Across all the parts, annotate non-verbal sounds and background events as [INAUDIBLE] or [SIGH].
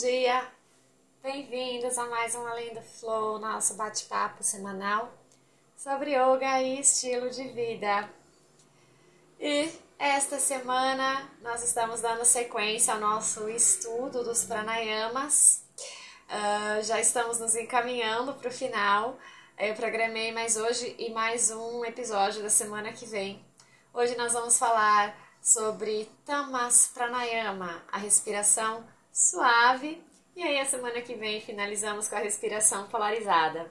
dia! Bem-vindos a mais um Além do Flow, nosso bate-papo semanal sobre yoga e estilo de vida. E esta semana nós estamos dando sequência ao nosso estudo dos pranayamas. Uh, já estamos nos encaminhando para o final. Eu programei mais hoje e mais um episódio da semana que vem. Hoje nós vamos falar sobre Tamas Pranayama, a respiração suave. E aí, a semana que vem, finalizamos com a respiração polarizada.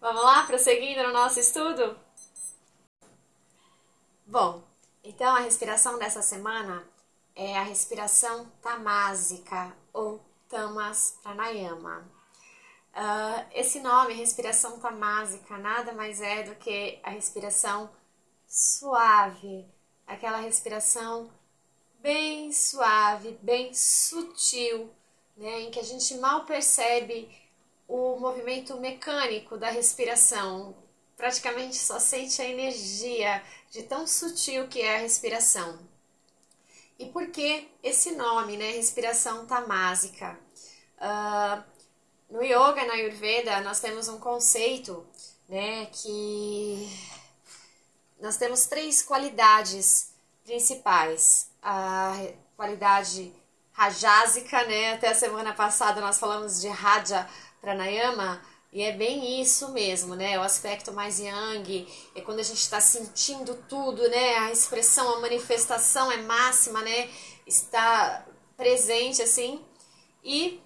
Vamos lá, prosseguindo no nosso estudo? Bom, então a respiração dessa semana é a respiração tamásica ou Tamas Pranayama. Uh, esse nome, respiração tamásica, nada mais é do que a respiração suave, aquela respiração bem suave, bem sutil, né, em que a gente mal percebe o movimento mecânico da respiração, praticamente só sente a energia de tão sutil que é a respiração. E por que esse nome, né, respiração tamásica? Uh, no yoga, na Ayurveda, nós temos um conceito, né, que nós temos três qualidades principais. A qualidade rajásica, né? Até a semana passada nós falamos de Raja Pranayama, e é bem isso mesmo, né? O aspecto mais yang, é quando a gente está sentindo tudo, né? A expressão, a manifestação é máxima, né? Está presente assim e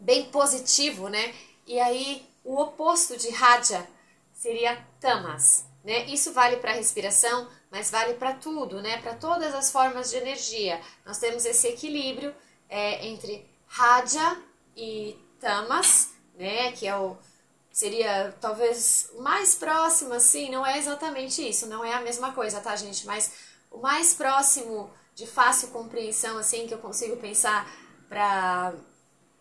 bem positivo, né? E aí o oposto de Raja seria Tamas, né? Isso vale para a respiração, mas vale para tudo, né? Para todas as formas de energia. Nós temos esse equilíbrio é, entre Raja e Tamas, né? Que é o seria talvez mais próximo, assim, não é exatamente isso, não é a mesma coisa, tá, gente? Mas o mais próximo de fácil compreensão, assim, que eu consigo pensar para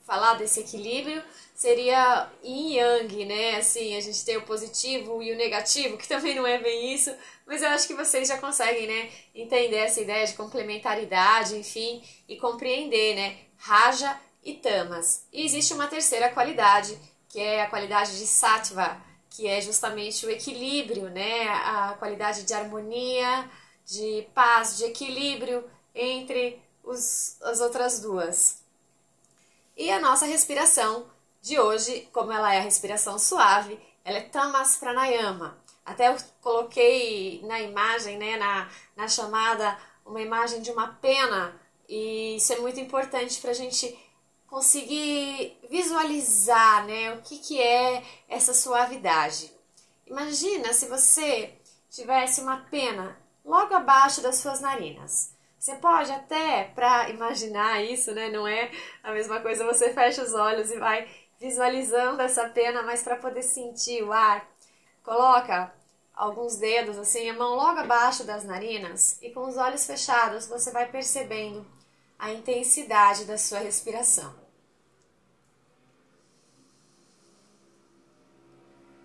falar desse equilíbrio seria yin yang, né? Assim, a gente tem o positivo e o negativo, [LAUGHS] que também não é bem isso, mas eu acho que vocês já conseguem, né, entender essa ideia de complementaridade, enfim, e compreender, né, raja e tamas. E existe uma terceira qualidade, que é a qualidade de sattva, que é justamente o equilíbrio, né, a qualidade de harmonia, de paz, de equilíbrio entre os, as outras duas. E a nossa respiração de hoje, como ela é a respiração suave, ela é Tamas Pranayama. Até eu coloquei na imagem, né, na, na chamada, uma imagem de uma pena, e isso é muito importante para a gente conseguir visualizar né, o que, que é essa suavidade. Imagina se você tivesse uma pena logo abaixo das suas narinas. Você pode até, para imaginar isso, né? Não é a mesma coisa, você fecha os olhos e vai visualizando essa pena, mas para poder sentir o ar, coloca alguns dedos assim, a mão logo abaixo das narinas e com os olhos fechados você vai percebendo a intensidade da sua respiração.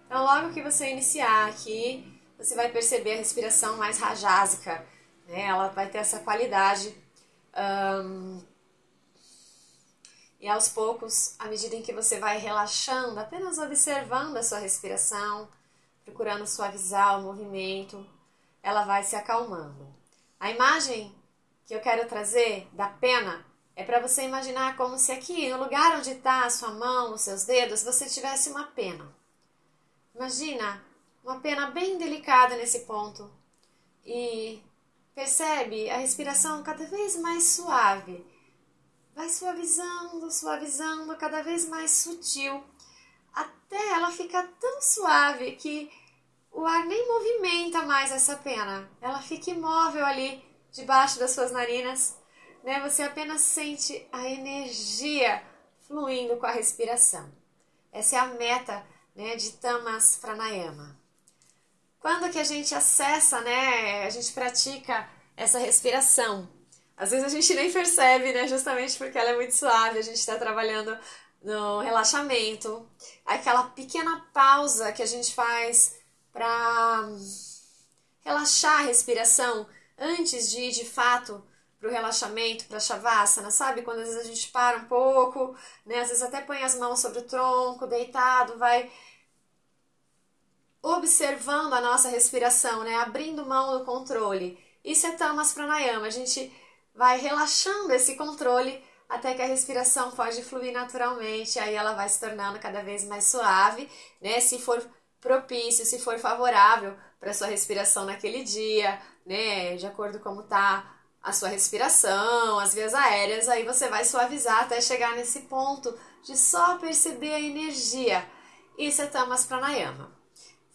Então, logo que você iniciar aqui, você vai perceber a respiração mais rajásica né? Ela vai ter essa qualidade. Um, e aos poucos, à medida em que você vai relaxando, apenas observando a sua respiração, procurando suavizar o movimento, ela vai se acalmando. A imagem que eu quero trazer da pena é para você imaginar como se aqui, no lugar onde está a sua mão, os seus dedos, você tivesse uma pena. Imagina uma pena bem delicada nesse ponto. E Percebe a respiração cada vez mais suave. Vai suavizando, suavizando, cada vez mais sutil, até ela ficar tão suave que o ar nem movimenta mais essa pena. Ela fica imóvel ali debaixo das suas narinas, né? Você apenas sente a energia fluindo com a respiração. Essa é a meta, né, de Tamas Pranayama. Quando que a gente acessa, né? A gente pratica essa respiração. Às vezes a gente nem percebe, né? Justamente porque ela é muito suave, a gente está trabalhando no relaxamento. Aquela pequena pausa que a gente faz para relaxar a respiração antes de de fato para o relaxamento, para shavasana, sabe? Quando às vezes a gente para um pouco, né? Às vezes até põe as mãos sobre o tronco, deitado, vai observando a nossa respiração, né? Abrindo mão do controle. Isso é Tamas Pranayama. A gente vai relaxando esse controle até que a respiração pode fluir naturalmente, aí ela vai se tornando cada vez mais suave, né? Se for propício, se for favorável para sua respiração naquele dia, né? De acordo com como tá a sua respiração, as vias aéreas, aí você vai suavizar até chegar nesse ponto de só perceber a energia. Isso é Tamas Pranayama.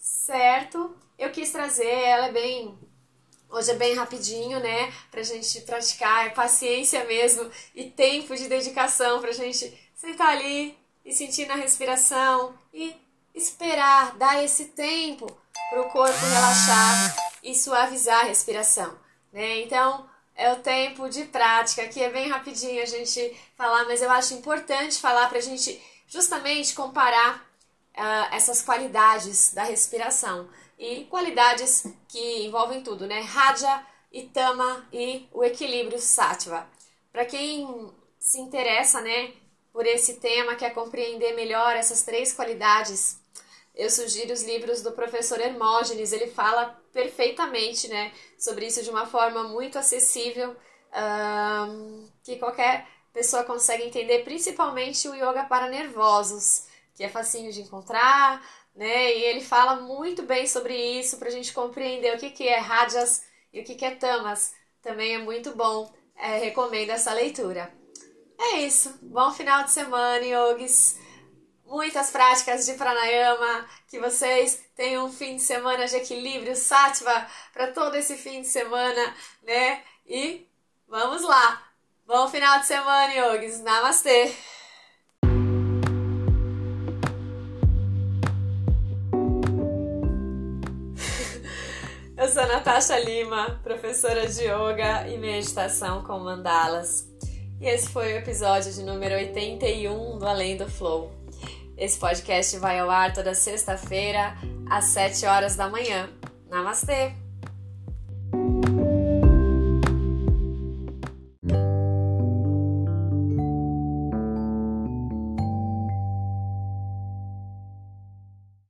Certo? Eu quis trazer, ela é bem Hoje é bem rapidinho, né? Pra gente praticar, é paciência mesmo e tempo de dedicação pra gente sentar ali e sentir na respiração e esperar, dar esse tempo pro corpo relaxar e suavizar a respiração, né? Então, é o tempo de prática, aqui é bem rapidinho a gente falar, mas eu acho importante falar pra gente justamente comparar uh, essas qualidades da respiração e qualidades que envolvem tudo, né? Raja, Itama e o equilíbrio Sattva. Para quem se interessa, né, por esse tema, quer compreender melhor essas três qualidades, eu sugiro os livros do professor Hermógenes. Ele fala perfeitamente, né, sobre isso de uma forma muito acessível, um, que qualquer pessoa consegue entender, principalmente o yoga para nervosos, que é facinho de encontrar, né? E ele fala muito bem sobre isso para a gente compreender o que, que é Rajas e o que, que é Tamas. Também é muito bom, é, recomendo essa leitura. É isso. Bom final de semana, yogis. Muitas práticas de pranayama. Que vocês tenham um fim de semana de equilíbrio, sattva, para todo esse fim de semana, né? E vamos lá. Bom final de semana, yogis. Namastê! Eu sou Natasha Lima, professora de yoga e meditação com mandalas. E esse foi o episódio de número 81 do Além do Flow. Esse podcast vai ao ar toda sexta-feira, às 7 horas da manhã. Namastê!